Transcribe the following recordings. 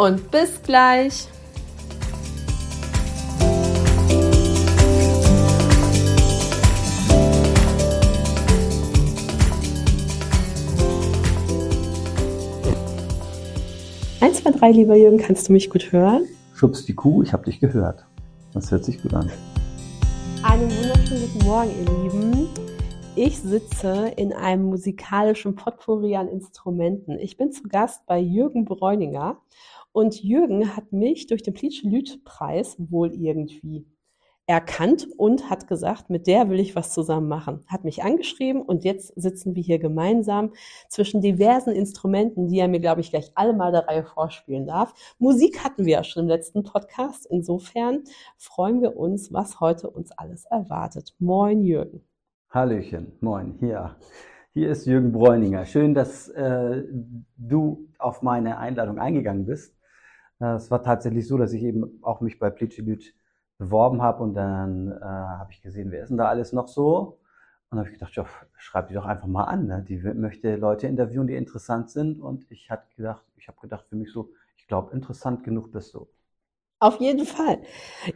und bis gleich. Eins, zwei, drei, lieber Jürgen, kannst du mich gut hören? Schubst die Kuh, ich habe dich gehört. Das hört sich gut an. Einen wunderschönen guten Morgen, ihr Lieben. Ich sitze in einem musikalischen Potpourri an Instrumenten. Ich bin zu Gast bei Jürgen Bräuninger und Jürgen hat mich durch den Plitsch-Lüt-Preis wohl irgendwie erkannt und hat gesagt, mit der will ich was zusammen machen. Hat mich angeschrieben und jetzt sitzen wir hier gemeinsam zwischen diversen Instrumenten, die er mir, glaube ich, gleich alle mal der Reihe vorspielen darf. Musik hatten wir ja schon im letzten Podcast. Insofern freuen wir uns, was heute uns alles erwartet. Moin, Jürgen. Hallöchen, moin, hier. Hier ist Jürgen Bräuninger. Schön, dass äh, du auf meine Einladung eingegangen bist. Äh, es war tatsächlich so, dass ich eben auch mich bei Plitschelüt beworben habe und dann äh, habe ich gesehen, wer ist denn da alles noch so? Und habe ich gedacht, ja, schreib die doch einfach mal an. Ne? Die möchte Leute interviewen, die interessant sind. Und ich hatte gedacht, ich habe gedacht für mich so, ich glaube, interessant genug bist du. Auf jeden Fall.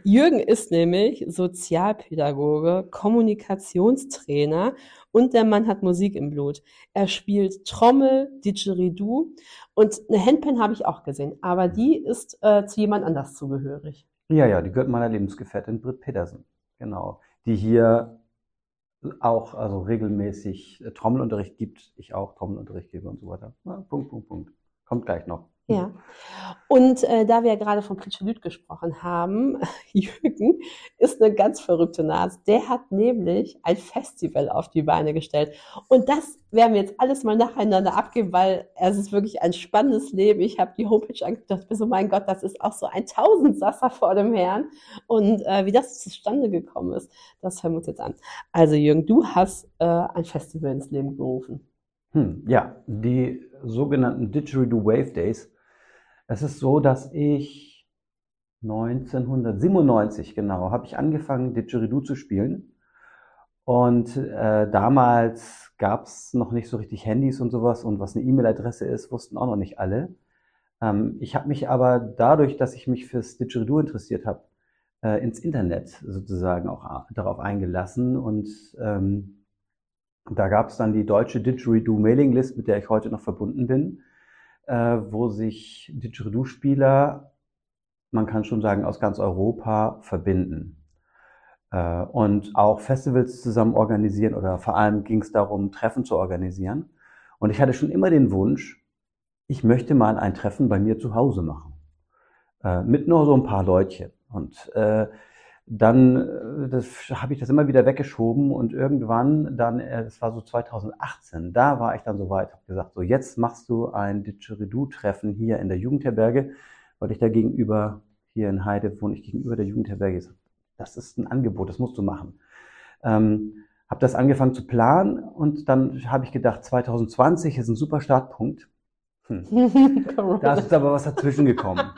Jürgen ist nämlich Sozialpädagoge, Kommunikationstrainer und der Mann hat Musik im Blut. Er spielt Trommel, Didgeridoo und eine Handpan habe ich auch gesehen, aber die ist äh, zu jemand anders zugehörig. Ja, ja, die gehört meiner Lebensgefährtin Britt Petersen. Genau. Die hier auch also regelmäßig äh, Trommelunterricht gibt. Ich auch Trommelunterricht gebe und so weiter. Ja, Punkt, Punkt, Punkt. Kommt gleich noch. Ja. Und äh, da wir ja gerade von Plitschelüt gesprochen haben, Jürgen ist eine ganz verrückte Nase. Der hat nämlich ein Festival auf die Beine gestellt. Und das werden wir jetzt alles mal nacheinander abgeben, weil es ist wirklich ein spannendes Leben. Ich habe die Homepage angedacht, bis oh mein Gott, das ist auch so ein Tausendsasser vor dem Herrn. Und äh, wie das zustande gekommen ist, das hören wir uns jetzt an. Also Jürgen, du hast äh, ein Festival ins Leben gerufen. Hm, ja, die sogenannten Didgeridoo Wave Days es ist so, dass ich 1997 genau habe ich angefangen, Didgeridoo zu spielen. Und äh, damals gab es noch nicht so richtig Handys und sowas und was eine E-Mail-Adresse ist, wussten auch noch nicht alle. Ähm, ich habe mich aber dadurch, dass ich mich fürs Didgeridoo interessiert habe, äh, ins Internet sozusagen auch darauf eingelassen und ähm, da gab es dann die deutsche Didgeridoo Mailing List, mit der ich heute noch verbunden bin wo sich Didgeridoo-Spieler, man kann schon sagen, aus ganz Europa verbinden. Äh, und auch Festivals zusammen organisieren oder vor allem ging es darum, Treffen zu organisieren. Und ich hatte schon immer den Wunsch, ich möchte mal ein Treffen bei mir zu Hause machen. Äh, mit nur so ein paar Leutchen. Und äh, dann äh, habe ich das immer wieder weggeschoben und irgendwann dann, äh, das war so 2018, da war ich dann so weit, habe gesagt, so jetzt machst du ein Didgeridoo-Treffen hier in der Jugendherberge, weil ich da gegenüber, hier in Heide wohne ich gegenüber der Jugendherberge, das ist ein Angebot, das musst du machen. Ähm, habe das angefangen zu planen und dann habe ich gedacht, 2020 ist ein super Startpunkt. Hm. da ist aber was dazwischen gekommen.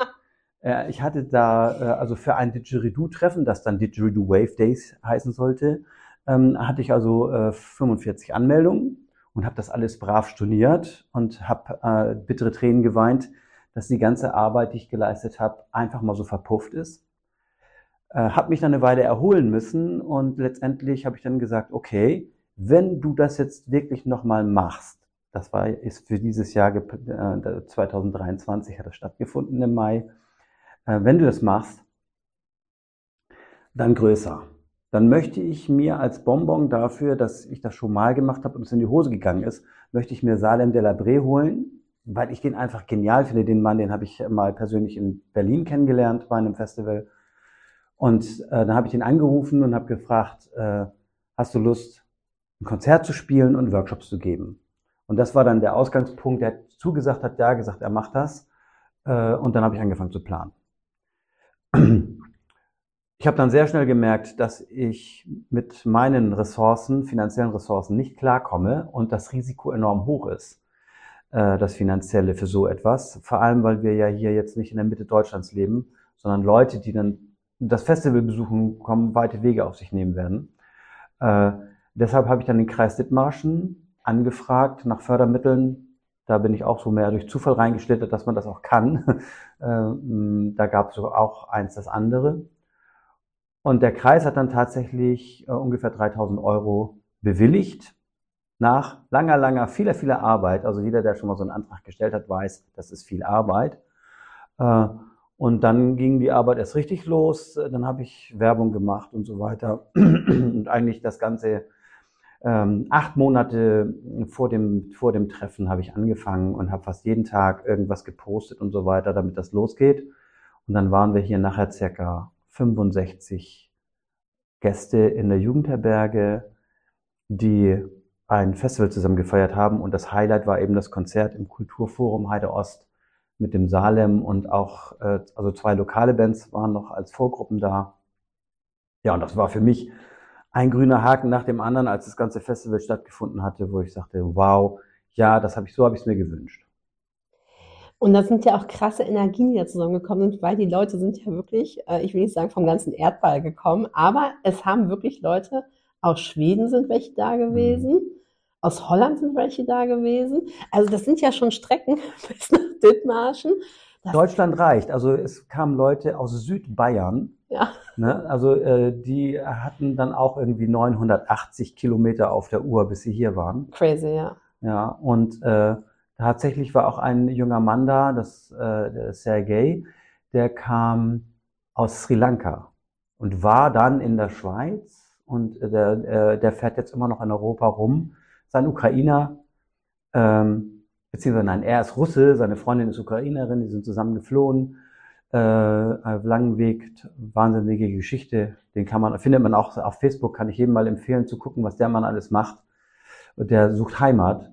Äh, ich hatte da, äh, also für ein Didgeridoo-Treffen, das dann Didgeridoo Wave Days heißen sollte, ähm, hatte ich also äh, 45 Anmeldungen und habe das alles brav storniert und habe äh, bittere Tränen geweint, dass die ganze Arbeit, die ich geleistet habe, einfach mal so verpufft ist. Äh, habe mich dann eine Weile erholen müssen und letztendlich habe ich dann gesagt, okay, wenn du das jetzt wirklich nochmal machst, das war ist für dieses Jahr äh, 2023 hat das stattgefunden im Mai, wenn du das machst, dann größer. Dann möchte ich mir als Bonbon dafür, dass ich das schon mal gemacht habe und es in die Hose gegangen ist, möchte ich mir Salem de la Bre holen, weil ich den einfach genial finde. Den Mann, den habe ich mal persönlich in Berlin kennengelernt bei einem Festival. Und äh, dann habe ich ihn angerufen und habe gefragt, äh, hast du Lust, ein Konzert zu spielen und Workshops zu geben? Und das war dann der Ausgangspunkt. Er hat zugesagt, hat ja gesagt, er macht das. Äh, und dann habe ich angefangen zu planen. Ich habe dann sehr schnell gemerkt, dass ich mit meinen Ressourcen, finanziellen Ressourcen nicht klarkomme und das Risiko enorm hoch ist, äh, das finanzielle für so etwas. Vor allem, weil wir ja hier jetzt nicht in der Mitte Deutschlands leben, sondern Leute, die dann das Festival besuchen, kommen, weite Wege auf sich nehmen werden. Äh, deshalb habe ich dann den Kreis Dithmarschen angefragt nach Fördermitteln. Da bin ich auch so mehr durch Zufall reingeschlittert, dass man das auch kann. äh, da gab es auch eins das andere. Und der Kreis hat dann tatsächlich äh, ungefähr 3000 Euro bewilligt nach langer, langer, vieler, vieler Arbeit. Also jeder, der schon mal so einen Antrag gestellt hat, weiß, das ist viel Arbeit. Äh, und dann ging die Arbeit erst richtig los. Dann habe ich Werbung gemacht und so weiter. Und eigentlich das Ganze ähm, acht Monate vor dem, vor dem Treffen habe ich angefangen und habe fast jeden Tag irgendwas gepostet und so weiter, damit das losgeht. Und dann waren wir hier nachher circa 65 Gäste in der Jugendherberge, die ein Festival zusammen gefeiert haben. Und das Highlight war eben das Konzert im Kulturforum Heide Ost mit dem Salem und auch, äh, also zwei lokale Bands waren noch als Vorgruppen da. Ja, und das war für mich ein grüner Haken nach dem anderen, als das ganze Festival stattgefunden hatte, wo ich sagte, wow, ja, das habe ich, so habe ich es mir gewünscht. Und da sind ja auch krasse Energien, die da zusammengekommen sind, weil die Leute sind ja wirklich, äh, ich will nicht sagen vom ganzen Erdball gekommen, aber es haben wirklich Leute aus Schweden sind welche da gewesen. Mhm. Aus Holland sind welche da gewesen. Also das sind ja schon Strecken bis nach Dithmarschen. Das Deutschland reicht. Also es kamen Leute aus Südbayern. Ja. Ne? Also äh, die hatten dann auch irgendwie 980 Kilometer auf der Uhr, bis sie hier waren. Crazy, ja. Ja, und äh, tatsächlich war auch ein junger Mann da, das äh, der Sergei, der kam aus Sri Lanka und war dann in der Schweiz und der, äh, der fährt jetzt immer noch in Europa rum sein Ukrainer, ähm, beziehungsweise nein, er ist Russe, seine Freundin ist Ukrainerin, die sind zusammen geflohen. Äh, auf langen Weg, wahnsinnige Geschichte. Den kann man, findet man auch auf Facebook, kann ich jedem mal empfehlen zu gucken, was der Mann alles macht. Der sucht Heimat.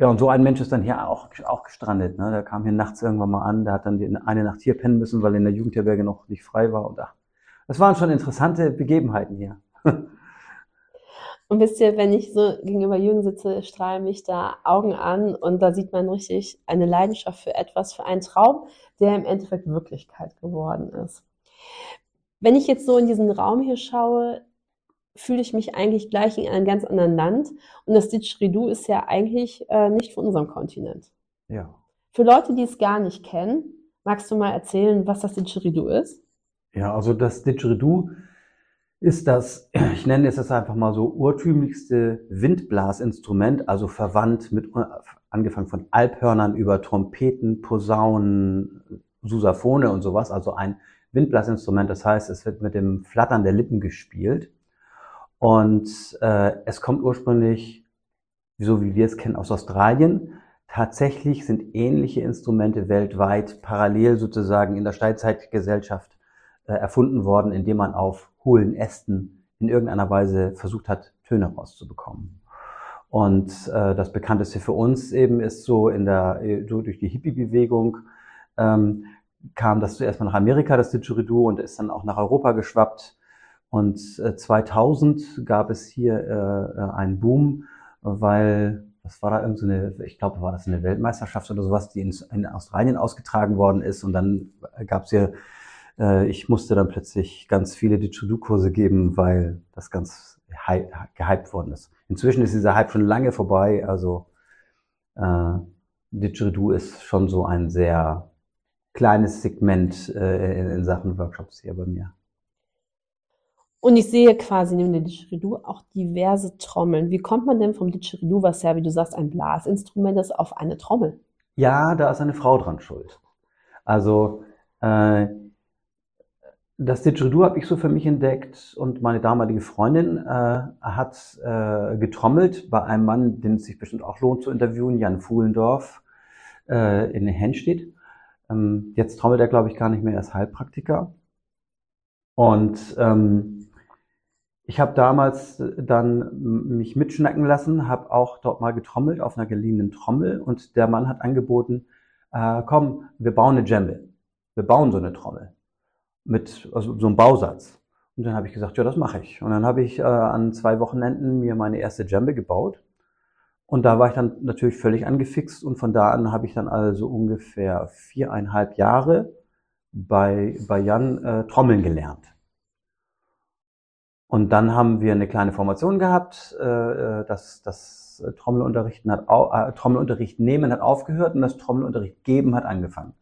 Ja, und so ein Mensch ist dann hier auch, auch gestrandet. Ne? Der kam hier nachts irgendwann mal an, der hat dann die, eine Nacht hier pennen müssen, weil in der Jugendherberge noch nicht frei war. Und ach, das waren schon interessante Begebenheiten hier. Und wisst ihr, wenn ich so gegenüber Jürgen sitze, strahlen mich da Augen an und da sieht man richtig eine Leidenschaft für etwas, für einen Traum, der im Endeffekt Wirklichkeit geworden ist. Wenn ich jetzt so in diesen Raum hier schaue, fühle ich mich eigentlich gleich in einem ganz anderen Land. Und das Didgeridoo ist ja eigentlich äh, nicht von unserem Kontinent. Ja. Für Leute, die es gar nicht kennen, magst du mal erzählen, was das Didgeridoo ist? Ja, also das Didgeridoo ist das, ich nenne es jetzt einfach mal so, urtümlichste Windblasinstrument, also verwandt mit, angefangen von Alphörnern über Trompeten, Posaunen, Susaphone und sowas, also ein Windblasinstrument, das heißt, es wird mit dem Flattern der Lippen gespielt. Und äh, es kommt ursprünglich, so wie wir es kennen, aus Australien. Tatsächlich sind ähnliche Instrumente weltweit parallel sozusagen in der Steinzeitgesellschaft äh, erfunden worden, indem man auf hohlen Ästen in irgendeiner Weise versucht hat, Töne rauszubekommen. Und äh, das bekannteste für uns eben ist so in der so durch die Hippie-Bewegung ähm, kam das zuerst mal nach Amerika, das Didgeridoo, und ist dann auch nach Europa geschwappt. Und äh, 2000 gab es hier äh, äh, einen Boom, weil was war da irgendeine, so ich glaube, war das eine Weltmeisterschaft oder sowas, die in, in Australien ausgetragen worden ist. Und dann gab es hier äh, ich musste dann plötzlich ganz viele Didgeridoo-Kurse geben, weil das ganz gehypt worden ist. Inzwischen ist dieser Hype schon lange vorbei, also äh, Didgeridoo ist schon so ein sehr kleines Segment äh, in, in Sachen Workshops hier bei mir. Und ich sehe quasi neben dem Didgeridoo auch diverse Trommeln. Wie kommt man denn vom Didgeridoo, was ja, wie du sagst, ein Blasinstrument ist, auf eine Trommel? Ja, da ist eine Frau dran schuld. Also äh, das Didgeridoo habe ich so für mich entdeckt und meine damalige Freundin äh, hat äh, getrommelt bei einem Mann, den es sich bestimmt auch lohnt zu interviewen, Jan Fuhlendorf äh, in Henstedt. Ähm, jetzt trommelt er, glaube ich, gar nicht mehr, er ist Heilpraktiker. Und ähm, ich habe damals dann mich mitschnacken lassen, habe auch dort mal getrommelt auf einer geliehenen Trommel und der Mann hat angeboten, äh, komm, wir bauen eine Djembe. Wir bauen so eine Trommel. Mit also so einem Bausatz. Und dann habe ich gesagt, ja, das mache ich. Und dann habe ich äh, an zwei Wochenenden mir meine erste Djembe gebaut. Und da war ich dann natürlich völlig angefixt und von da an habe ich dann also ungefähr viereinhalb Jahre bei, bei Jan äh, Trommeln gelernt. Und dann haben wir eine kleine Formation gehabt, äh, äh das, das Trommelunterrichten hat, äh, Trommelunterricht nehmen hat aufgehört und das Trommelunterricht geben hat angefangen.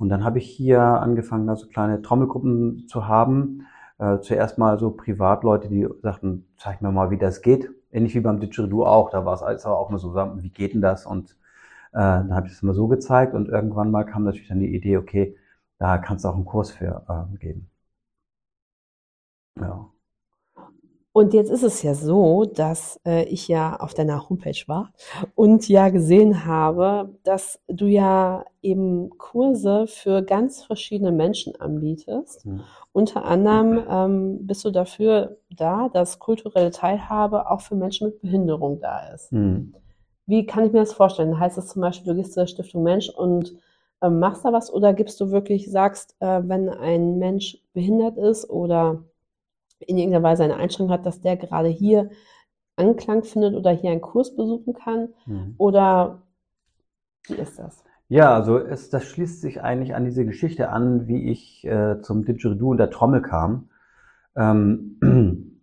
Und dann habe ich hier angefangen, also kleine Trommelgruppen zu haben. Äh, zuerst mal so Privatleute, die sagten, zeig mir mal, wie das geht. Ähnlich wie beim Didgeridoo auch. Da war es alles aber auch nur so, wie geht denn das? Und äh, dann habe ich es mal so gezeigt und irgendwann mal kam natürlich dann die Idee, okay, da kannst du auch einen Kurs für äh, geben. Ja. Und jetzt ist es ja so, dass äh, ich ja auf deiner Homepage war und ja gesehen habe, dass du ja eben Kurse für ganz verschiedene Menschen anbietest. Mhm. Unter anderem ähm, bist du dafür da, dass kulturelle Teilhabe auch für Menschen mit Behinderung da ist. Mhm. Wie kann ich mir das vorstellen? Heißt das zum Beispiel, du gehst zur Stiftung Mensch und ähm, machst da was oder gibst du wirklich, sagst, äh, wenn ein Mensch behindert ist oder in irgendeiner Weise eine Einschränkung hat, dass der gerade hier Anklang findet oder hier einen Kurs besuchen kann? Mhm. Oder wie ist das? Ja, also es, das schließt sich eigentlich an diese Geschichte an, wie ich äh, zum Didgeridoo und der Trommel kam. Ähm,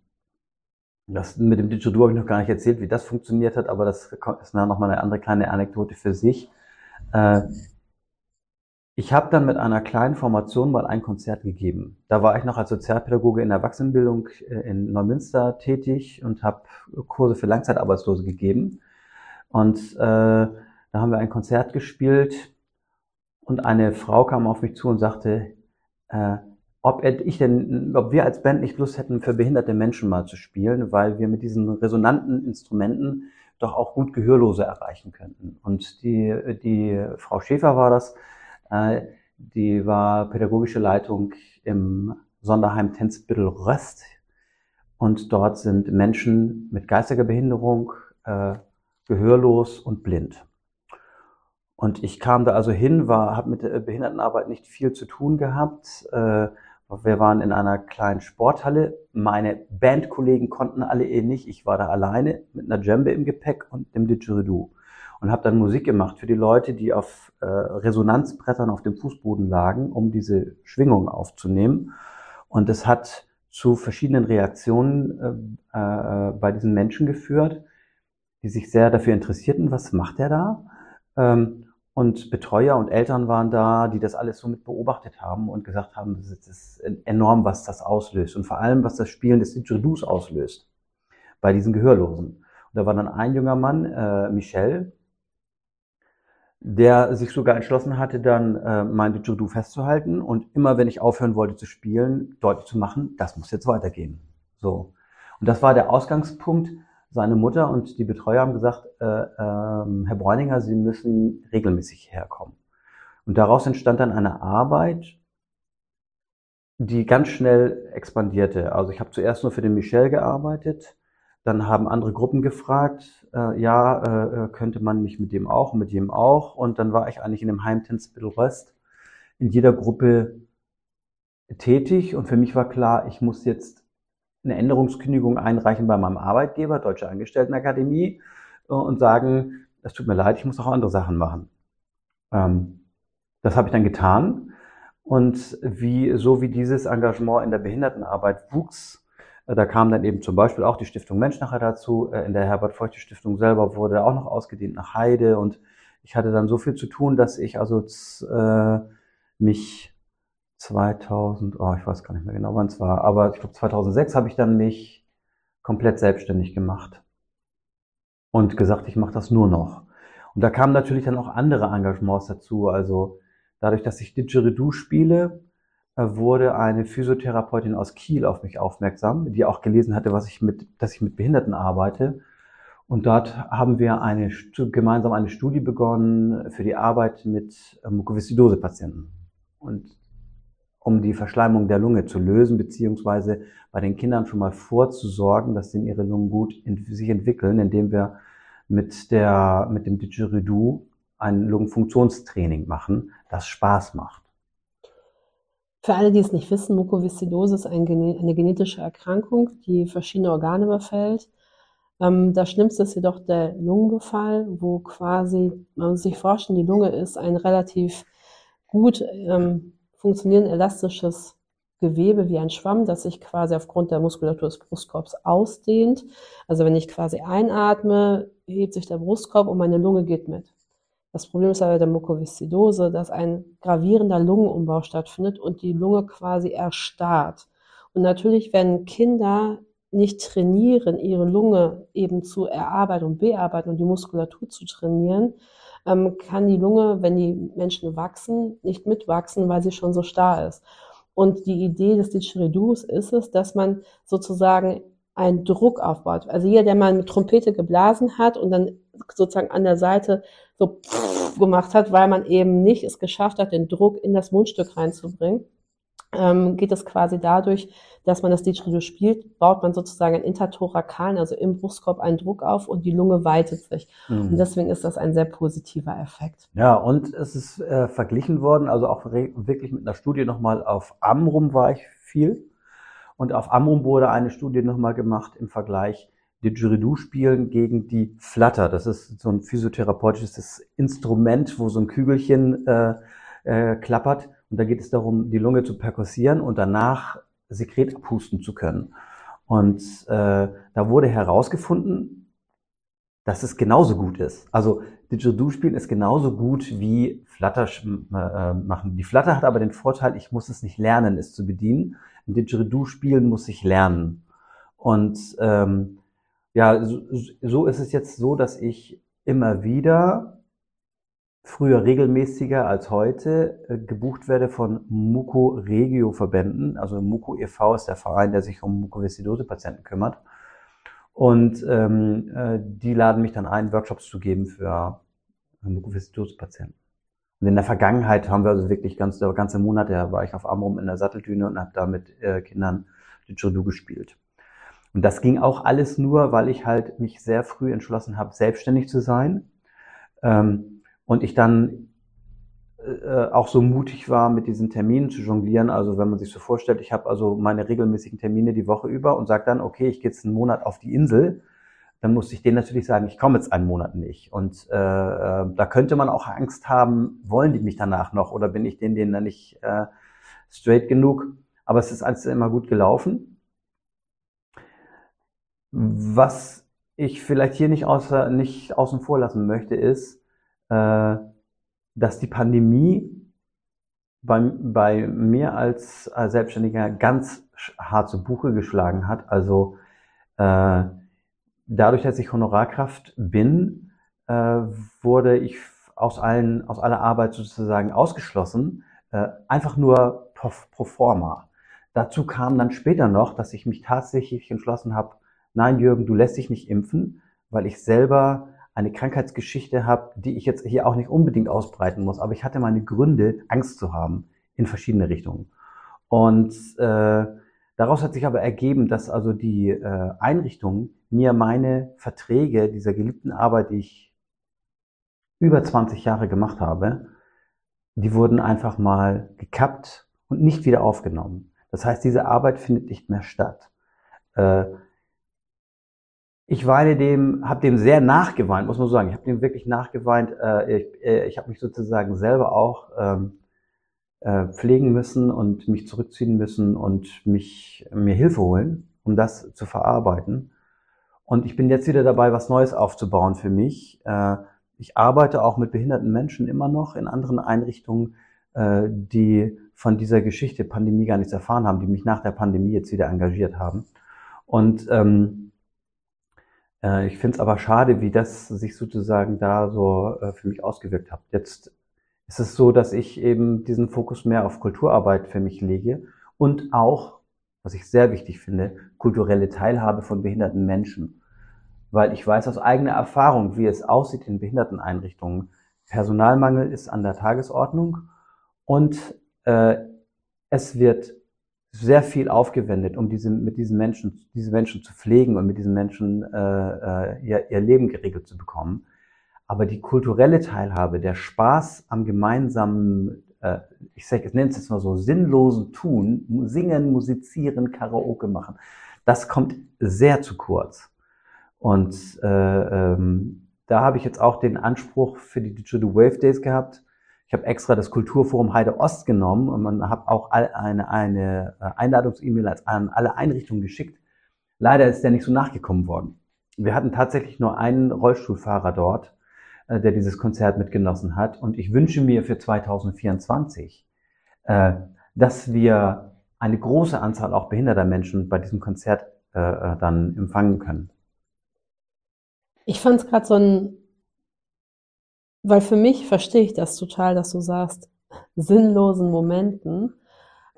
das mit dem Didgeridoo habe ich noch gar nicht erzählt, wie das funktioniert hat, aber das ist nochmal eine andere kleine Anekdote für sich. Äh, ich habe dann mit einer kleinen Formation mal ein Konzert gegeben. Da war ich noch als Sozialpädagoge in der Erwachsenenbildung äh, in Neumünster tätig und habe Kurse für Langzeitarbeitslose gegeben. Und äh, da haben wir ein Konzert gespielt und eine Frau kam auf mich zu und sagte, äh, ob ich denn, ob wir als Band nicht Lust hätten, für behinderte Menschen mal zu spielen, weil wir mit diesen resonanten Instrumenten doch auch gut Gehörlose erreichen könnten. Und die, die Frau Schäfer war das, die war pädagogische Leitung im Sonderheim Tenzbüttel Röst. Und dort sind Menschen mit geistiger Behinderung, äh, gehörlos und blind. Und ich kam da also hin, war, habe mit der Behindertenarbeit nicht viel zu tun gehabt. Äh, wir waren in einer kleinen Sporthalle. Meine Bandkollegen konnten alle eh nicht. Ich war da alleine mit einer Djembe im Gepäck und dem Didgeridoo und habe dann Musik gemacht für die Leute, die auf äh, Resonanzbrettern auf dem Fußboden lagen, um diese Schwingung aufzunehmen. Und das hat zu verschiedenen Reaktionen äh, äh, bei diesen Menschen geführt, die sich sehr dafür interessierten, was macht er da? Ähm, und Betreuer und Eltern waren da, die das alles so mit beobachtet haben und gesagt haben, das ist enorm, was das auslöst und vor allem, was das Spielen des Didgeridoos auslöst bei diesen Gehörlosen. Und da war dann ein junger Mann, äh, Michel, der sich sogar entschlossen hatte, dann äh, mein Didgeridoo festzuhalten und immer, wenn ich aufhören wollte zu spielen, deutlich zu machen, das muss jetzt weitergehen. So. Und das war der Ausgangspunkt. Seine Mutter und die Betreuer haben gesagt, äh, äh, Herr Bräuninger, Sie müssen regelmäßig herkommen. Und daraus entstand dann eine Arbeit, die ganz schnell expandierte. Also ich habe zuerst nur für den Michel gearbeitet, dann haben andere Gruppen gefragt, äh, ja, äh, äh, könnte man nicht mit dem auch, mit dem auch. Und dann war ich eigentlich in dem Heimtanzmittel West in jeder Gruppe tätig. Und für mich war klar, ich muss jetzt eine Änderungskündigung einreichen bei meinem Arbeitgeber, Deutsche Angestelltenakademie, äh, und sagen, es tut mir leid, ich muss auch andere Sachen machen. Ähm, das habe ich dann getan. Und wie, so wie dieses Engagement in der Behindertenarbeit wuchs, da kam dann eben zum Beispiel auch die Stiftung Mensch nachher dazu. Äh, in der Herbert-Feuchte Stiftung selber wurde auch noch ausgedehnt nach Heide und ich hatte dann so viel zu tun, dass ich also äh, mich 2000, oh, ich weiß gar nicht mehr genau, wann es war, aber ich glaube 2006 habe ich dann mich komplett selbstständig gemacht und gesagt, ich mache das nur noch. Und da kamen natürlich dann auch andere Engagements dazu. Also dadurch, dass ich Didgeridoo spiele, wurde eine Physiotherapeutin aus Kiel auf mich aufmerksam, die auch gelesen hatte, was ich mit, dass ich mit Behinderten arbeite. Und dort haben wir eine, gemeinsam eine Studie begonnen für die Arbeit mit Mukoviszidose-Patienten. Und um die Verschleimung der Lunge zu lösen, beziehungsweise bei den Kindern schon mal vorzusorgen, dass sie ihre Lungen gut in, sich entwickeln, indem wir mit der, mit dem Didgeridoo ein Lungenfunktionstraining machen, das Spaß macht. Für alle, die es nicht wissen, Mukoviszidose ist ein, eine genetische Erkrankung, die verschiedene Organe befällt. Ähm, das Schlimmste ist jedoch der Lungenbefall, wo quasi, man muss sich vorstellen, die Lunge ist ein relativ gut ähm, funktionierend elastisches Gewebe wie ein Schwamm, das sich quasi aufgrund der Muskulatur des Brustkorbs ausdehnt. Also wenn ich quasi einatme, hebt sich der Brustkorb und meine Lunge geht mit. Das Problem ist aber der Mukoviszidose, dass ein gravierender Lungenumbau stattfindet und die Lunge quasi erstarrt. Und natürlich, wenn Kinder nicht trainieren, ihre Lunge eben zu erarbeiten und bearbeiten und die Muskulatur zu trainieren, ähm, kann die Lunge, wenn die Menschen wachsen, nicht mitwachsen, weil sie schon so starr ist. Und die Idee des Didgeridoo's ist es, dass man sozusagen einen Druck aufbaut. Also jeder, der mal mit Trompete geblasen hat und dann sozusagen an der Seite so gemacht hat, weil man eben nicht es geschafft hat, den Druck in das Mundstück reinzubringen, ähm, geht es quasi dadurch, dass man das Didgeridoo spielt, baut man sozusagen einen intertorakalen, also im Brustkorb einen Druck auf und die Lunge weitet sich. Mhm. Und deswegen ist das ein sehr positiver Effekt. Ja, und es ist äh, verglichen worden, also auch wirklich mit einer Studie nochmal auf Amrum war ich viel. Und auf Amrum wurde eine Studie nochmal gemacht im Vergleich Didgeridoo spielen gegen die Flatter. Das ist so ein physiotherapeutisches Instrument, wo so ein Kügelchen äh, äh, klappert. Und da geht es darum, die Lunge zu perkussieren und danach Sekret abhusten zu können. Und äh, da wurde herausgefunden, dass es genauso gut ist. Also Didgeridoo spielen ist genauso gut wie Flutter äh, machen. Die Flutter hat aber den Vorteil, ich muss es nicht lernen, es zu bedienen. Ein Didgeridoo spielen muss ich lernen. Und ähm, ja, so, so ist es jetzt so, dass ich immer wieder früher regelmäßiger als heute äh, gebucht werde von Muko-Regio-Verbänden. Also Muko e.V. ist der Verein, der sich um Mukoviszidose-Patienten kümmert. Und ähm, äh, die laden mich dann ein, Workshops zu geben für Mukoviszidose-Patienten. Und in der Vergangenheit haben wir also wirklich ganz, ganze Monat, da war ich auf Amrum in der Satteldüne und habe da mit äh, Kindern Didgeridoo gespielt. Und das ging auch alles nur, weil ich halt mich sehr früh entschlossen habe, selbstständig zu sein. Ähm, und ich dann äh, auch so mutig war, mit diesen Terminen zu jonglieren. Also wenn man sich so vorstellt, ich habe also meine regelmäßigen Termine die Woche über und sage dann, okay, ich gehe jetzt einen Monat auf die Insel, dann muss ich denen natürlich sagen, ich komme jetzt einen Monat nicht. Und äh, äh, da könnte man auch Angst haben, wollen die mich danach noch oder bin ich denen, denen dann nicht äh, straight genug? Aber es ist alles immer gut gelaufen. Was ich vielleicht hier nicht, außer, nicht außen vor lassen möchte, ist, äh, dass die Pandemie bei, bei mir als Selbstständiger ganz hart zu Buche geschlagen hat. Also äh, dadurch, dass ich Honorarkraft bin, äh, wurde ich aus allen aus aller Arbeit sozusagen ausgeschlossen, äh, einfach nur pro, pro forma. Dazu kam dann später noch, dass ich mich tatsächlich entschlossen habe, nein Jürgen, du lässt dich nicht impfen, weil ich selber eine Krankheitsgeschichte habe, die ich jetzt hier auch nicht unbedingt ausbreiten muss, aber ich hatte meine Gründe, Angst zu haben in verschiedene Richtungen. Und äh, daraus hat sich aber ergeben, dass also die äh, Einrichtung mir meine Verträge dieser geliebten Arbeit, die ich über 20 Jahre gemacht habe, die wurden einfach mal gekappt und nicht wieder aufgenommen. Das heißt, diese Arbeit findet nicht mehr statt. Äh, ich weine dem, habe dem sehr nachgeweint, muss man sagen. Ich habe dem wirklich nachgeweint. Äh, ich äh, ich habe mich sozusagen selber auch ähm, äh, pflegen müssen und mich zurückziehen müssen und mich mir Hilfe holen, um das zu verarbeiten. Und ich bin jetzt wieder dabei, was Neues aufzubauen für mich. Äh, ich arbeite auch mit behinderten Menschen immer noch in anderen Einrichtungen, die von dieser Geschichte Pandemie gar nichts erfahren haben, die mich nach der Pandemie jetzt wieder engagiert haben. Und ähm, äh, ich finde es aber schade, wie das sich sozusagen da so äh, für mich ausgewirkt hat. Jetzt ist es so, dass ich eben diesen Fokus mehr auf Kulturarbeit für mich lege und auch, was ich sehr wichtig finde, kulturelle Teilhabe von behinderten Menschen. Weil ich weiß aus eigener Erfahrung, wie es aussieht in Behinderteneinrichtungen. Personalmangel ist an der Tagesordnung und äh, es wird sehr viel aufgewendet, um diese, mit diesen Menschen, diese Menschen zu pflegen und mit diesen Menschen äh, äh, ihr, ihr Leben geregelt zu bekommen. Aber die kulturelle Teilhabe, der Spaß am gemeinsamen äh, ich, sag, ich nenne es jetzt mal so, sinnlosen Tun, singen, musizieren, Karaoke machen, das kommt sehr zu kurz. Und äh, ähm, da habe ich jetzt auch den Anspruch für die Digital Wave Days gehabt. Ich habe extra das Kulturforum Heide Ost genommen und man hat auch eine, eine äh, Einladungs-E-Mail an alle Einrichtungen geschickt. Leider ist der nicht so nachgekommen worden. Wir hatten tatsächlich nur einen Rollstuhlfahrer dort, äh, der dieses Konzert mitgenossen hat. Und ich wünsche mir für 2024, äh, dass wir eine große Anzahl auch behinderter Menschen bei diesem Konzert dann empfangen können. Ich fand es gerade so ein, weil für mich verstehe ich das total, dass du sagst, sinnlosen Momenten.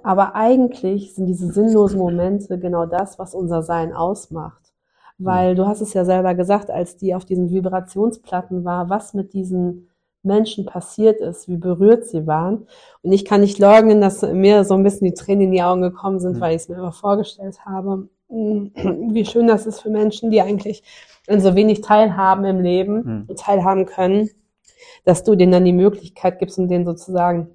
Aber eigentlich sind diese sinnlosen Momente genau das, was unser Sein ausmacht. Weil du hast es ja selber gesagt, als die auf diesen Vibrationsplatten war, was mit diesen Menschen passiert ist, wie berührt sie waren. Und ich kann nicht leugnen, dass mir so ein bisschen die Tränen in die Augen gekommen sind, mhm. weil ich es mir immer vorgestellt habe, wie schön das ist für Menschen, die eigentlich an so wenig teilhaben im Leben mhm. teilhaben können, dass du denen dann die Möglichkeit gibst und denen sozusagen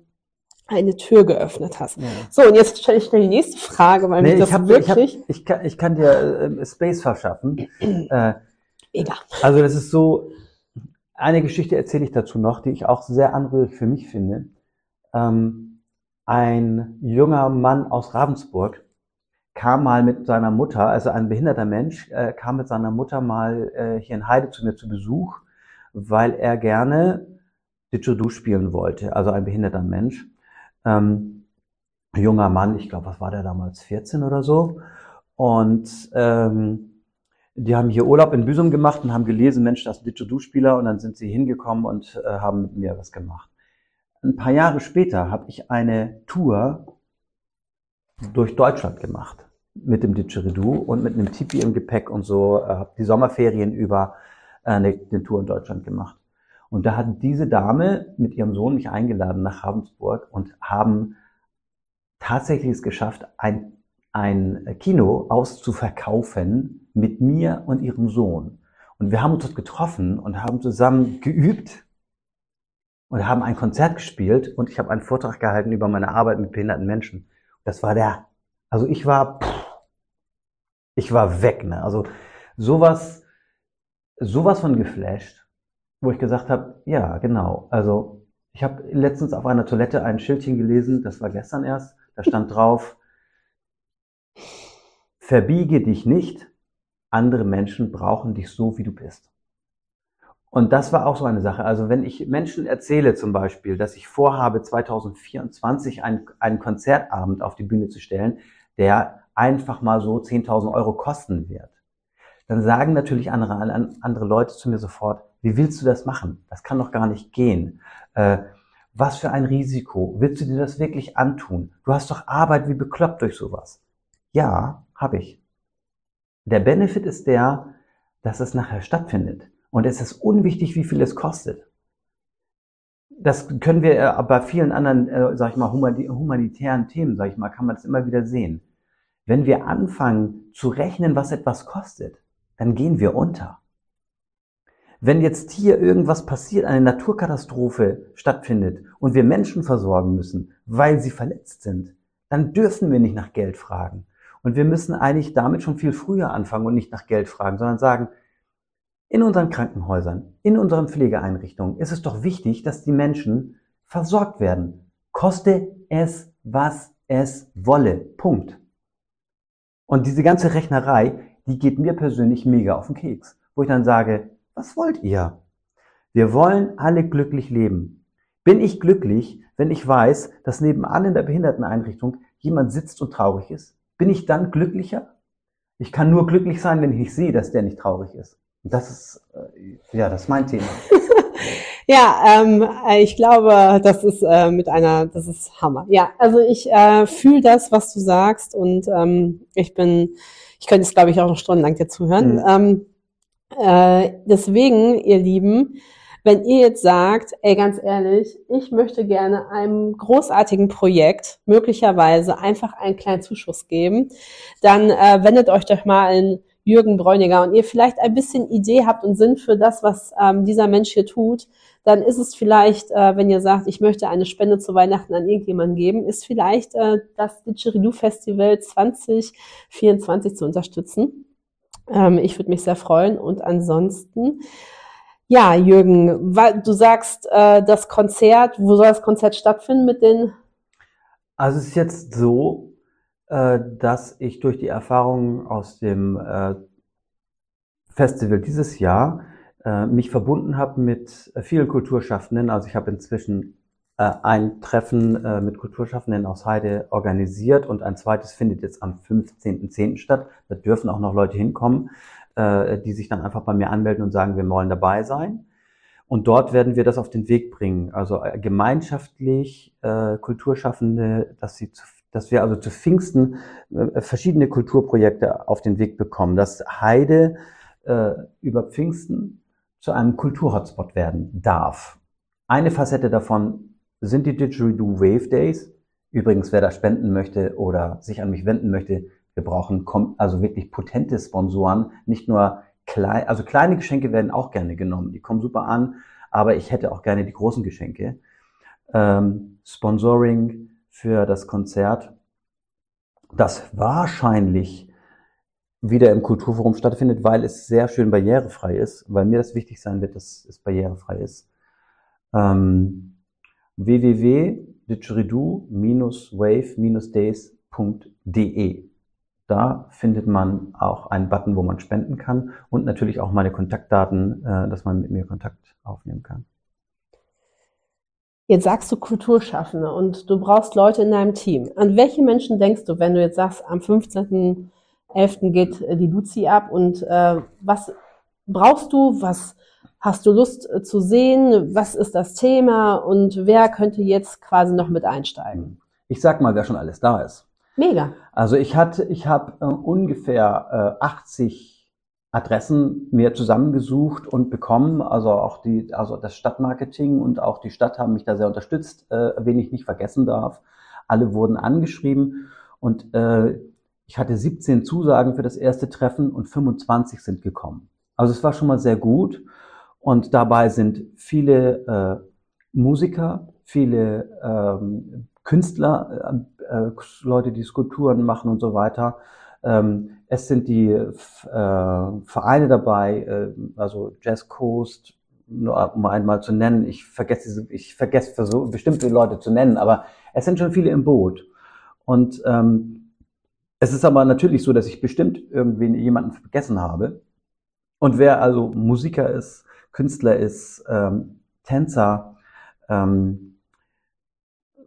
eine Tür geöffnet hast. Ja. So, und jetzt stelle ich schnell die nächste Frage, weil nee, mich das hab, wirklich... Ich, hab, ich, kann, ich kann dir äh, Space verschaffen. äh, Egal. Also das ist so, eine Geschichte erzähle ich dazu noch, die ich auch sehr anrührend für mich finde. Ähm, ein junger Mann aus Ravensburg kam mal mit seiner Mutter, also ein behinderter Mensch, äh, kam mit seiner Mutter mal äh, hier in Heide zu mir zu Besuch, weil er gerne Didgeridoo spielen wollte, also ein behinderter Mensch. Ähm, junger Mann, ich glaube, was war der damals, 14 oder so. Und ähm, die haben hier Urlaub in Büsum gemacht und haben gelesen, Mensch, das ist ein Didgeridoo-Spieler. Und dann sind sie hingekommen und äh, haben mit mir was gemacht. Ein paar Jahre später habe ich eine Tour durch Deutschland gemacht mit dem Didgeridoo und mit einem Tipi im Gepäck und so, äh, die Sommerferien über äh, eine, eine Tour in Deutschland gemacht. Und da hat diese Dame mit ihrem Sohn mich eingeladen nach Ravensburg und haben tatsächlich es geschafft, ein, ein Kino auszuverkaufen mit mir und ihrem Sohn. Und wir haben uns dort getroffen und haben zusammen geübt und haben ein Konzert gespielt und ich habe einen Vortrag gehalten über meine Arbeit mit behinderten Menschen. Das war der, also ich war, pff, ich war weg, ne? Also sowas, sowas von geflasht, wo ich gesagt habe, ja, genau. Also ich habe letztens auf einer Toilette ein Schildchen gelesen, das war gestern erst, da stand drauf, verbiege dich nicht, andere Menschen brauchen dich so, wie du bist. Und das war auch so eine Sache. Also wenn ich Menschen erzähle zum Beispiel, dass ich vorhabe, 2024 einen, einen Konzertabend auf die Bühne zu stellen, der einfach mal so 10.000 Euro kosten wird, dann sagen natürlich andere, andere Leute zu mir sofort, wie willst du das machen? Das kann doch gar nicht gehen. Äh, was für ein Risiko. Willst du dir das wirklich antun? Du hast doch Arbeit wie bekloppt durch sowas. Ja, habe ich. Der Benefit ist der, dass es nachher stattfindet. Und es ist unwichtig, wie viel es kostet. Das können wir äh, bei vielen anderen, äh, sag ich mal, humanitären Themen, sag ich mal, kann man das immer wieder sehen. Wenn wir anfangen zu rechnen, was etwas kostet, dann gehen wir unter. Wenn jetzt hier irgendwas passiert, eine Naturkatastrophe stattfindet und wir Menschen versorgen müssen, weil sie verletzt sind, dann dürfen wir nicht nach Geld fragen. Und wir müssen eigentlich damit schon viel früher anfangen und nicht nach Geld fragen, sondern sagen, in unseren Krankenhäusern, in unseren Pflegeeinrichtungen ist es doch wichtig, dass die Menschen versorgt werden. Koste es, was es wolle. Punkt. Und diese ganze Rechnerei, die geht mir persönlich mega auf den Keks, wo ich dann sage, was wollt ihr? Wir wollen alle glücklich leben. Bin ich glücklich, wenn ich weiß, dass nebenan in der Behinderteneinrichtung jemand sitzt und traurig ist? Bin ich dann glücklicher? Ich kann nur glücklich sein, wenn ich sehe, dass der nicht traurig ist. Das ist, äh, ja, das ist mein Thema. Ja, ähm, ich glaube, das ist äh, mit einer, das ist Hammer. Ja, also ich äh, fühle das, was du sagst und ähm, ich bin, ich könnte es, glaube ich, auch noch stundenlang dir zuhören. Mhm. Ähm, äh, deswegen, ihr Lieben, wenn ihr jetzt sagt, ey, ganz ehrlich, ich möchte gerne einem großartigen Projekt möglicherweise einfach einen kleinen Zuschuss geben, dann äh, wendet euch doch mal in Jürgen Bräuniger und ihr vielleicht ein bisschen Idee habt und Sinn für das, was ähm, dieser Mensch hier tut, dann ist es vielleicht, äh, wenn ihr sagt, ich möchte eine Spende zu Weihnachten an irgendjemanden geben, ist vielleicht äh, das Didgeridoo Festival 2024 zu unterstützen. Ähm, ich würde mich sehr freuen. Und ansonsten, ja, Jürgen, du sagst, äh, das Konzert, wo soll das Konzert stattfinden mit den? Also es ist jetzt so, äh, dass ich durch die Erfahrungen aus dem äh, Festival dieses Jahr äh, mich verbunden habe mit vielen Kulturschaffenden. Also ich habe inzwischen äh, ein Treffen äh, mit Kulturschaffenden aus Heide organisiert und ein zweites findet jetzt am 15.10. statt. Da dürfen auch noch Leute hinkommen, äh, die sich dann einfach bei mir anmelden und sagen, wir wollen dabei sein. Und dort werden wir das auf den Weg bringen. Also äh, gemeinschaftlich äh, Kulturschaffende, dass sie zu dass wir also zu Pfingsten äh, verschiedene Kulturprojekte auf den Weg bekommen, dass Heide äh, über Pfingsten zu einem Kulturhotspot werden darf. Eine Facette davon sind die Didgeridoo Wave Days. Übrigens, wer da spenden möchte oder sich an mich wenden möchte, wir brauchen also wirklich potente Sponsoren, nicht nur klein, also kleine Geschenke werden auch gerne genommen, die kommen super an, aber ich hätte auch gerne die großen Geschenke. Ähm, Sponsoring für das Konzert, das wahrscheinlich wieder im Kulturforum stattfindet, weil es sehr schön barrierefrei ist, weil mir das wichtig sein wird, dass es barrierefrei ist. Ähm, www.didgeridoo-wave-days.de Da findet man auch einen Button, wo man spenden kann und natürlich auch meine Kontaktdaten, äh, dass man mit mir Kontakt aufnehmen kann. Jetzt sagst du Kulturschaffende und du brauchst Leute in deinem Team. An welche Menschen denkst du, wenn du jetzt sagst, am 15. 11. geht äh, die Luzi ab und äh, was brauchst du, was hast du Lust äh, zu sehen, was ist das Thema und wer könnte jetzt quasi noch mit einsteigen? Ich sag mal, wer schon alles da ist. Mega. Also ich hatte, ich habe äh, ungefähr äh, 80 Adressen mir zusammengesucht und bekommen. Also auch die, also das Stadtmarketing und auch die Stadt haben mich da sehr unterstützt, äh, wen ich nicht vergessen darf. Alle wurden angeschrieben und äh, ich hatte 17 Zusagen für das erste Treffen und 25 sind gekommen. Also es war schon mal sehr gut. Und dabei sind viele äh, Musiker, viele ähm, Künstler, äh, äh, Leute, die Skulpturen machen und so weiter. Ähm, es sind die äh, Vereine dabei, äh, also Jazz Coast, nur um einmal zu nennen. Ich vergesse, ich vergesse bestimmte Leute zu nennen, aber es sind schon viele im Boot. Und ähm, es ist aber natürlich so, dass ich bestimmt irgendwie jemanden vergessen habe. Und wer also Musiker ist, Künstler ist, ähm, Tänzer, ähm,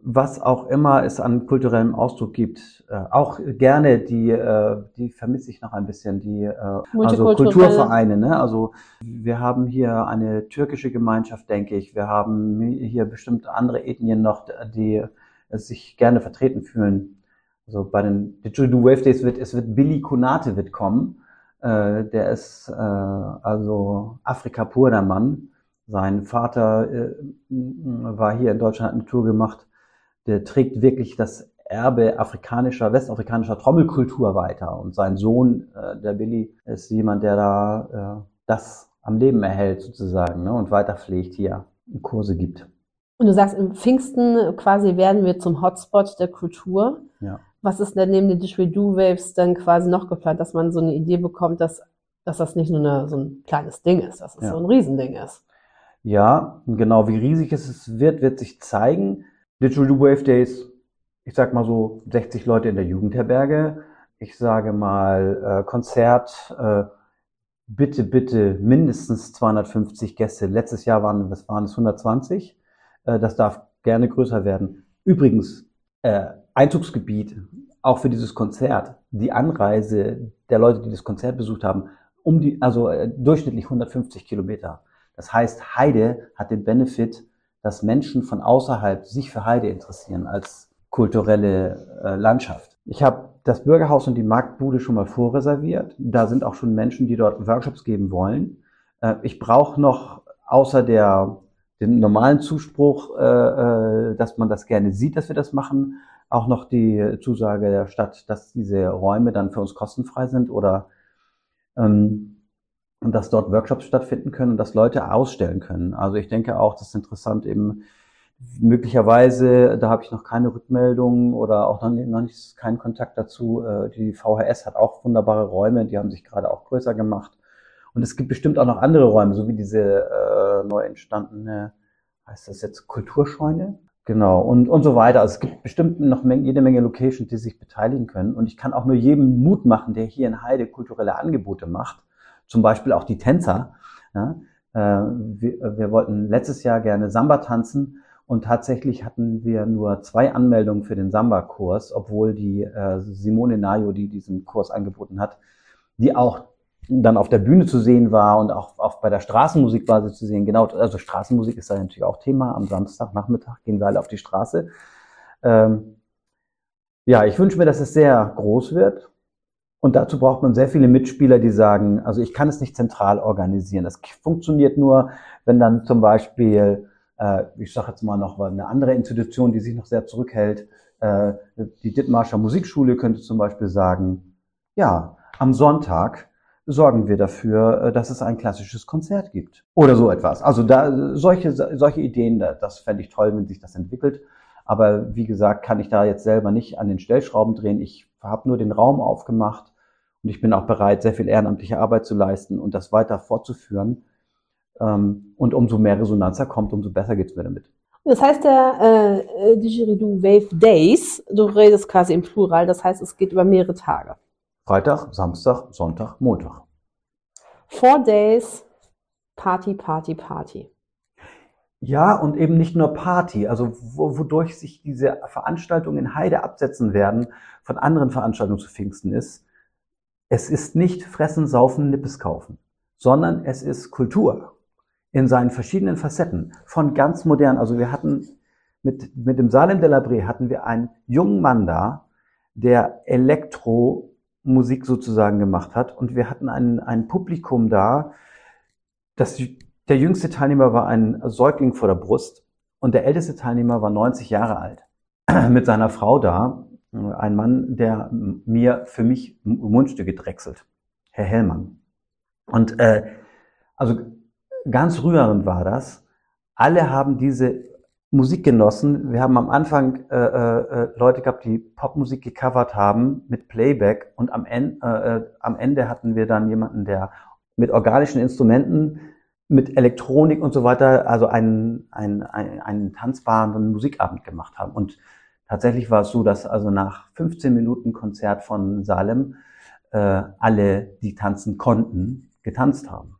was auch immer es an kulturellem Ausdruck gibt, äh, auch gerne die, äh, die vermisse ich noch ein bisschen, die äh, also Kulturvereine. Ne? Also wir haben hier eine türkische Gemeinschaft, denke ich. Wir haben hier bestimmt andere Ethnien noch, die sich gerne vertreten fühlen. Also bei den Didgeridoo Wave Days wird, es wird Billy Konate wird kommen. Äh, der ist äh, also Afrika pur, der Mann. Sein Vater äh, war hier in Deutschland, hat eine Tour gemacht. Der trägt wirklich das Erbe afrikanischer, westafrikanischer Trommelkultur weiter. Und sein Sohn, äh, der Billy, ist jemand, der da äh, das am Leben erhält sozusagen ne, und weiter pflegt hier Kurse gibt. Und du sagst, im Pfingsten quasi werden wir zum Hotspot der Kultur. Ja. Was ist denn neben den Didgeridoo-Waves dann quasi noch geplant, dass man so eine Idee bekommt, dass, dass das nicht nur eine, so ein kleines Ding ist, dass es ja. so ein Riesending ist? Ja, genau, wie riesig es wird, wird sich zeigen. Didgeridoo Wave Days, ich sag mal so 60 Leute in der Jugendherberge. Ich sage mal äh, Konzert, äh, bitte, bitte mindestens 250 Gäste. Letztes Jahr waren, was waren es, 120. Äh, das darf gerne größer werden. Übrigens, äh, Einzugsgebiet auch für dieses Konzert, die Anreise der Leute, die das Konzert besucht haben, um die, also äh, durchschnittlich 150 Kilometer. Das heißt, Heide hat den Benefit, dass Menschen von außerhalb sich für Heide interessieren als kulturelle äh, Landschaft. Ich habe das Bürgerhaus und die Marktbude schon mal vorreserviert. Da sind auch schon Menschen, die dort Workshops geben wollen. Äh, ich brauche noch außer der den normalen Zuspruch, äh, äh, dass man das gerne sieht, dass wir das machen, auch noch die Zusage der Stadt, dass diese Räume dann für uns kostenfrei sind oder ähm, dass dort Workshops stattfinden können und dass Leute ausstellen können. Also ich denke auch, das ist interessant eben möglicherweise, da habe ich noch keine Rückmeldung oder auch noch, noch nicht keinen Kontakt dazu. Äh, die VHS hat auch wunderbare Räume, die haben sich gerade auch größer gemacht. Und es gibt bestimmt auch noch andere Räume, so wie diese äh, neu entstandene, heißt das jetzt Kulturscheune? Genau, und, und so weiter. Also es gibt bestimmt noch jede Menge Locations, die sich beteiligen können. Und ich kann auch nur jedem Mut machen, der hier in Heide kulturelle Angebote macht, zum Beispiel auch die Tänzer. Ja, äh, wir, wir wollten letztes Jahr gerne Samba tanzen und tatsächlich hatten wir nur zwei Anmeldungen für den Samba-Kurs, obwohl die äh, Simone Nayo, die diesen Kurs angeboten hat, die auch dann auf der Bühne zu sehen war und auch, auch bei der Straßenmusik war sie zu sehen. Genau, also Straßenmusik ist da natürlich auch Thema. Am Samstagnachmittag gehen wir alle auf die Straße. Ähm, ja, ich wünsche mir, dass es sehr groß wird. Und dazu braucht man sehr viele Mitspieler, die sagen, also ich kann es nicht zentral organisieren. Das funktioniert nur, wenn dann zum Beispiel, äh, ich sage jetzt mal noch eine andere Institution, die sich noch sehr zurückhält, äh, die Dittmarscher Musikschule könnte zum Beispiel sagen, ja, am Sonntag sorgen wir dafür, äh, dass es ein klassisches Konzert gibt. Oder so etwas. Also da solche, solche Ideen, das fände ich toll, wenn sich das entwickelt. Aber wie gesagt, kann ich da jetzt selber nicht an den Stellschrauben drehen. Ich habe nur den Raum aufgemacht und ich bin auch bereit, sehr viel ehrenamtliche Arbeit zu leisten und das weiter fortzuführen. Ähm, und umso mehr Resonanz da kommt, umso besser geht's mir damit. Das heißt der äh, Didgeridoo Wave Days, du redest quasi im Plural, das heißt, es geht über mehrere Tage. Freitag, Samstag, Sonntag, Montag. Four Days, Party, Party, Party. Ja, und eben nicht nur Party, also wodurch sich diese Veranstaltungen in Heide absetzen werden von anderen Veranstaltungen zu Pfingsten ist, es ist nicht Fressen, Saufen, Nippes kaufen, sondern es ist Kultur in seinen verschiedenen Facetten, von ganz modern. Also wir hatten mit, mit dem Salem de la Brie hatten wir einen jungen Mann da, der Elektro Musik sozusagen gemacht hat. Und wir hatten ein, ein Publikum da. Das, der jüngste Teilnehmer war ein Säugling vor der Brust und der älteste Teilnehmer war 90 Jahre alt. Mit seiner Frau da, ein Mann, der mir für mich Mundstücke drechselt, Herr Hellmann. Und äh, also ganz rührend war das. Alle haben diese Musik genossen. Wir haben am Anfang äh, äh, Leute gehabt, die Popmusik gecovert haben mit Playback und am Ende, äh, äh, am Ende hatten wir dann jemanden, der mit organischen Instrumenten, mit Elektronik und so weiter, also einen, einen, einen, einen tanzbaren Musikabend gemacht haben. Und tatsächlich war es so, dass also nach 15 Minuten Konzert von Salem äh, alle, die tanzen konnten, getanzt haben.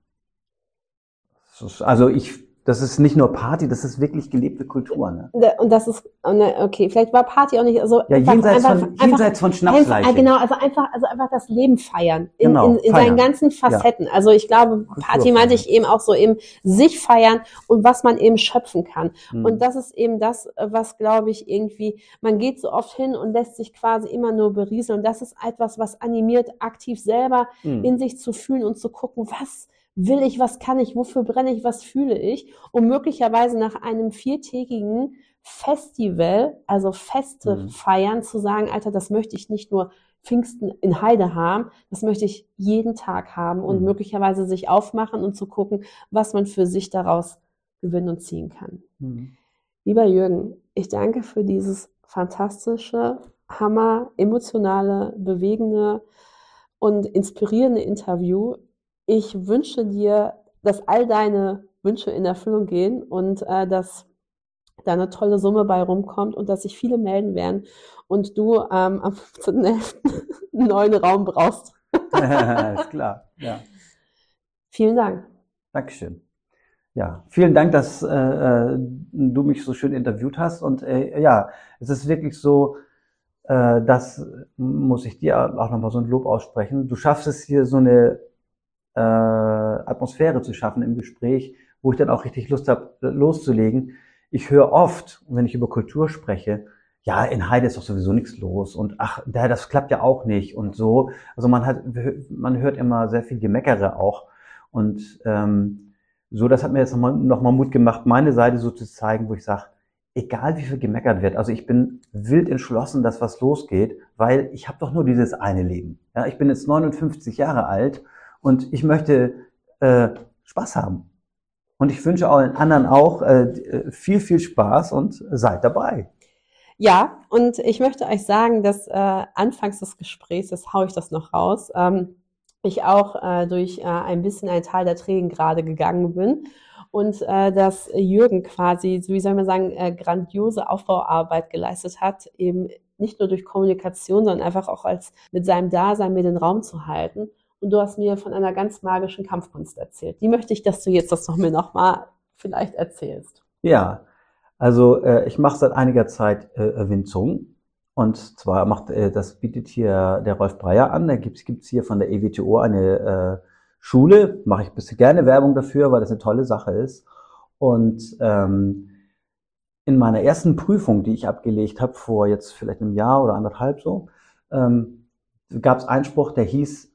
Also ich das ist nicht nur Party, das ist wirklich gelebte Kultur. Ne? Und das ist, ne, okay, vielleicht war Party auch nicht, also ja, jenseits, einfach, von, jenseits von Schnapsleiche. Genau, also einfach, also einfach das Leben feiern. In, genau, in, in feiern. seinen ganzen Facetten. Ja. Also ich glaube, Party meinte ich eben auch so eben sich feiern und was man eben schöpfen kann. Hm. Und das ist eben das, was glaube ich irgendwie, man geht so oft hin und lässt sich quasi immer nur berieseln. Und das ist etwas, was animiert, aktiv selber hm. in sich zu fühlen und zu gucken, was will ich, was kann ich, wofür brenne ich, was fühle ich, um möglicherweise nach einem viertägigen Festival, also Feste mhm. feiern, zu sagen, Alter, das möchte ich nicht nur Pfingsten in Heide haben, das möchte ich jeden Tag haben und mhm. möglicherweise sich aufmachen und zu gucken, was man für sich daraus gewinnen und ziehen kann. Mhm. Lieber Jürgen, ich danke für dieses fantastische, hammer, emotionale, bewegende und inspirierende Interview. Ich wünsche dir, dass all deine Wünsche in Erfüllung gehen und äh, dass da eine tolle Summe bei rumkommt und dass sich viele melden werden und du ähm, am 15.11. einen neuen Raum brauchst. ist klar, ja. Vielen Dank. Dankeschön. Ja, vielen Dank, dass äh, äh, du mich so schön interviewt hast. Und äh, ja, es ist wirklich so, äh, das muss ich dir auch nochmal so ein Lob aussprechen. Du schaffst es hier so eine äh, Atmosphäre zu schaffen im Gespräch, wo ich dann auch richtig Lust habe, loszulegen. Ich höre oft, wenn ich über Kultur spreche, ja, in Heide ist doch sowieso nichts los und ach, das klappt ja auch nicht und so. Also man hat, man hört immer sehr viel Gemeckere auch und ähm, so, das hat mir jetzt nochmal noch mal Mut gemacht, meine Seite so zu zeigen, wo ich sage, egal wie viel gemeckert wird, also ich bin wild entschlossen, dass was losgeht, weil ich habe doch nur dieses eine Leben. Ja, ich bin jetzt 59 Jahre alt und ich möchte äh, Spaß haben. Und ich wünsche allen anderen auch äh, viel, viel Spaß und seid dabei. Ja, und ich möchte euch sagen, dass äh, anfangs des Gesprächs, das haue ich das noch raus, ähm, ich auch äh, durch äh, ein bisschen ein Teil der Tränen gerade gegangen bin und äh, dass Jürgen quasi, wie soll man sagen, äh, grandiose Aufbauarbeit geleistet hat, eben nicht nur durch Kommunikation, sondern einfach auch als mit seinem Dasein mir den Raum zu halten. Und du hast mir von einer ganz magischen Kampfkunst erzählt. Die möchte ich, dass du jetzt das noch mir nochmal vielleicht erzählst. Ja, also äh, ich mache seit einiger Zeit äh, Wing Chun und zwar macht, äh, das bietet hier der Rolf Breyer an. Da gibt's gibt's hier von der EWTO eine äh, Schule. Mache ich bisschen gerne Werbung dafür, weil das eine tolle Sache ist. Und ähm, in meiner ersten Prüfung, die ich abgelegt habe, vor jetzt vielleicht einem Jahr oder anderthalb so, ähm, gab es Einspruch, der hieß,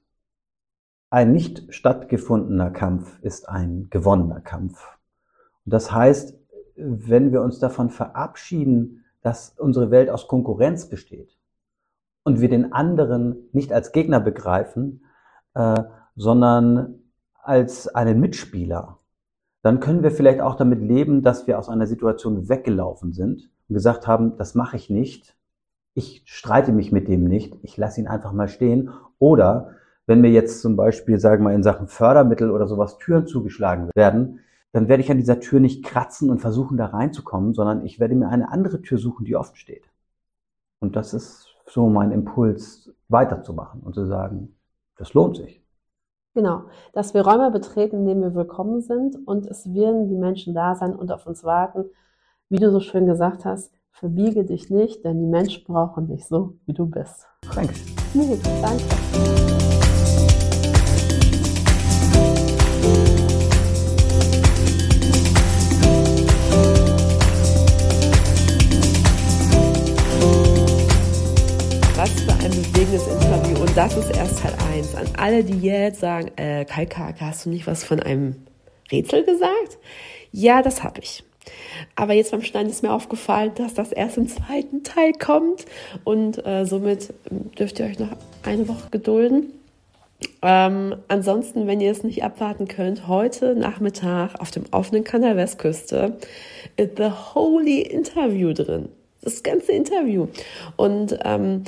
ein nicht stattgefundener Kampf ist ein gewonnener Kampf. Und das heißt, wenn wir uns davon verabschieden, dass unsere Welt aus Konkurrenz besteht und wir den anderen nicht als Gegner begreifen, äh, sondern als einen Mitspieler, dann können wir vielleicht auch damit leben, dass wir aus einer Situation weggelaufen sind und gesagt haben, das mache ich nicht, ich streite mich mit dem nicht, ich lasse ihn einfach mal stehen. Oder wenn mir jetzt zum Beispiel, sagen wir mal, in Sachen Fördermittel oder sowas Türen zugeschlagen werden, dann werde ich an dieser Tür nicht kratzen und versuchen, da reinzukommen, sondern ich werde mir eine andere Tür suchen, die offen steht. Und das ist so mein Impuls, weiterzumachen und zu sagen, das lohnt sich. Genau, dass wir Räume betreten, in denen wir willkommen sind und es werden die Menschen da sein und auf uns warten. Wie du so schön gesagt hast, verbiege dich nicht, denn die Menschen brauchen dich so, wie du bist. Danke. Nee, danke. Das ist erst Teil 1. An alle, die jetzt sagen, äh, Kai hast du nicht was von einem Rätsel gesagt? Ja, das habe ich. Aber jetzt beim Schneiden ist mir aufgefallen, dass das erst im zweiten Teil kommt. Und äh, somit dürft ihr euch noch eine Woche gedulden. Ähm, ansonsten, wenn ihr es nicht abwarten könnt, heute Nachmittag auf dem offenen Kanal Westküste ist The Holy Interview drin. Das ganze Interview. Und ähm,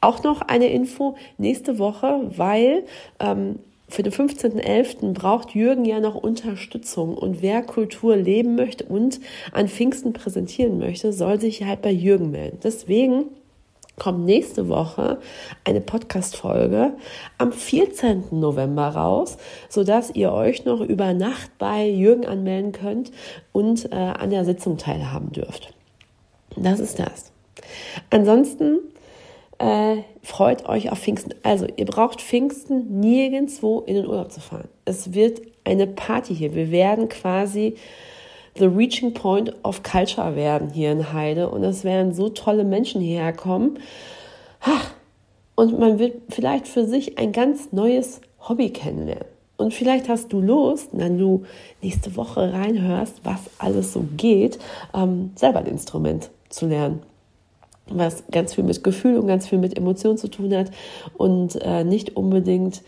auch noch eine Info nächste Woche, weil ähm, für den 15.11. braucht Jürgen ja noch Unterstützung und wer Kultur leben möchte und an Pfingsten präsentieren möchte, soll sich halt bei Jürgen melden. Deswegen kommt nächste Woche eine Podcast-Folge am 14. November raus, sodass ihr euch noch über Nacht bei Jürgen anmelden könnt und äh, an der Sitzung teilhaben dürft. Das ist das. Ansonsten äh, freut euch auf Pfingsten. Also, ihr braucht Pfingsten nirgendwo in den Urlaub zu fahren. Es wird eine Party hier. Wir werden quasi the reaching point of culture werden hier in Heide. Und es werden so tolle Menschen hierher kommen. Und man wird vielleicht für sich ein ganz neues Hobby kennenlernen. Und vielleicht hast du Lust, wenn du nächste Woche reinhörst, was alles so geht, ähm, selber ein Instrument zu lernen was ganz viel mit Gefühl und ganz viel mit Emotion zu tun hat und äh, nicht unbedingt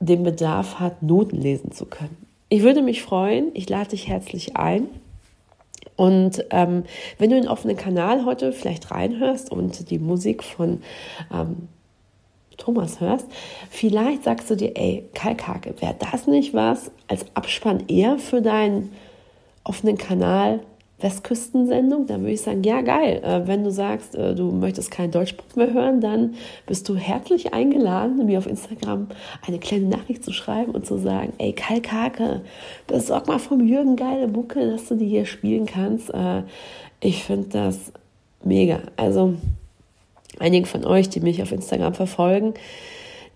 den Bedarf hat, Noten lesen zu können. Ich würde mich freuen, ich lade dich herzlich ein. Und ähm, wenn du den offenen Kanal heute vielleicht reinhörst und die Musik von ähm, Thomas hörst, vielleicht sagst du dir, ey, Kalkake, wäre das nicht was als Abspann eher für deinen offenen Kanal Westküstensendung, dann würde ich sagen, ja geil. Äh, wenn du sagst, äh, du möchtest keinen Deutschpop mehr hören, dann bist du herzlich eingeladen, mir auf Instagram eine kleine Nachricht zu schreiben und zu sagen, ey Kalkake, besorg mal vom Jürgen geile Bucke, dass du die hier spielen kannst. Äh, ich finde das mega. Also einige von euch, die mich auf Instagram verfolgen,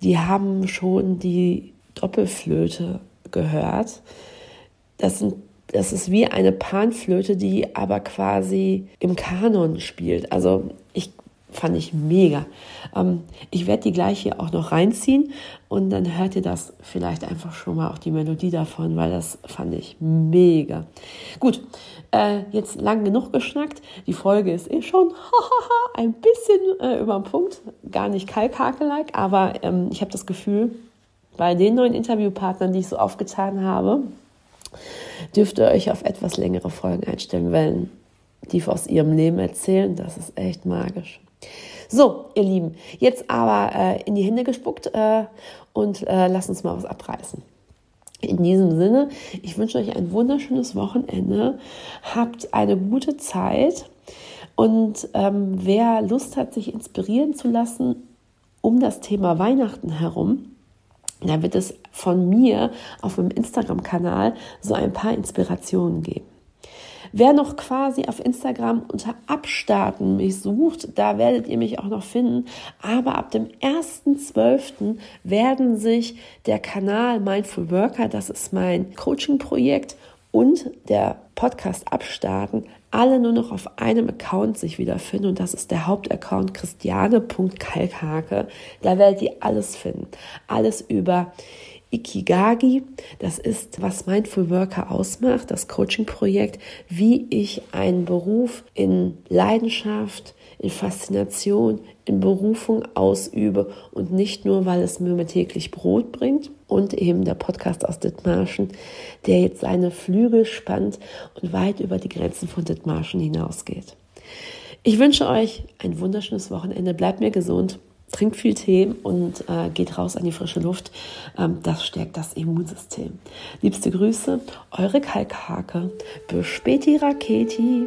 die haben schon die Doppelflöte gehört. Das sind das ist wie eine Panflöte, die aber quasi im Kanon spielt. Also ich fand ich mega. Ähm, ich werde die gleich hier auch noch reinziehen und dann hört ihr das vielleicht einfach schon mal auch die Melodie davon, weil das fand ich mega. Gut, äh, jetzt lang genug geschnackt. Die Folge ist eh schon ein bisschen äh, über den Punkt, gar nicht kalkhake-like, aber ähm, ich habe das Gefühl, bei den neuen Interviewpartnern, die ich so aufgetan habe, dürft ihr euch auf etwas längere Folgen einstellen, weil die aus ihrem Leben erzählen, das ist echt magisch. So, ihr Lieben, jetzt aber äh, in die Hände gespuckt äh, und äh, lasst uns mal was abreißen. In diesem Sinne, ich wünsche euch ein wunderschönes Wochenende. Habt eine gute Zeit. Und ähm, wer Lust hat, sich inspirieren zu lassen um das Thema Weihnachten herum, da wird es von mir auf dem Instagram-Kanal so ein paar Inspirationen geben. Wer noch quasi auf Instagram unter Abstarten mich sucht, da werdet ihr mich auch noch finden. Aber ab dem 1.12. werden sich der Kanal Mindful Worker, das ist mein Coaching-Projekt, und der Podcast Abstarten alle nur noch auf einem Account sich wiederfinden und das ist der Hauptaccount christiane.kalkhake. Da werdet ihr alles finden. Alles über Ikigagi, das ist, was Mindful Worker ausmacht, das Coaching-Projekt, wie ich einen Beruf in Leidenschaft, in Faszination, in Berufung ausübe und nicht nur, weil es mir täglich Brot bringt. Und eben der Podcast aus Dithmarschen, der jetzt seine Flügel spannt und weit über die Grenzen von Dithmarschen hinausgeht. Ich wünsche euch ein wunderschönes Wochenende. Bleibt mir gesund trinkt viel Tee und äh, geht raus an die frische Luft. Ähm, das stärkt das Immunsystem. Liebste Grüße, eure Kalkhake. Bis späti Raketi.